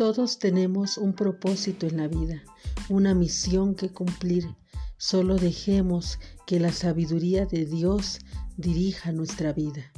Todos tenemos un propósito en la vida, una misión que cumplir. Solo dejemos que la sabiduría de Dios dirija nuestra vida.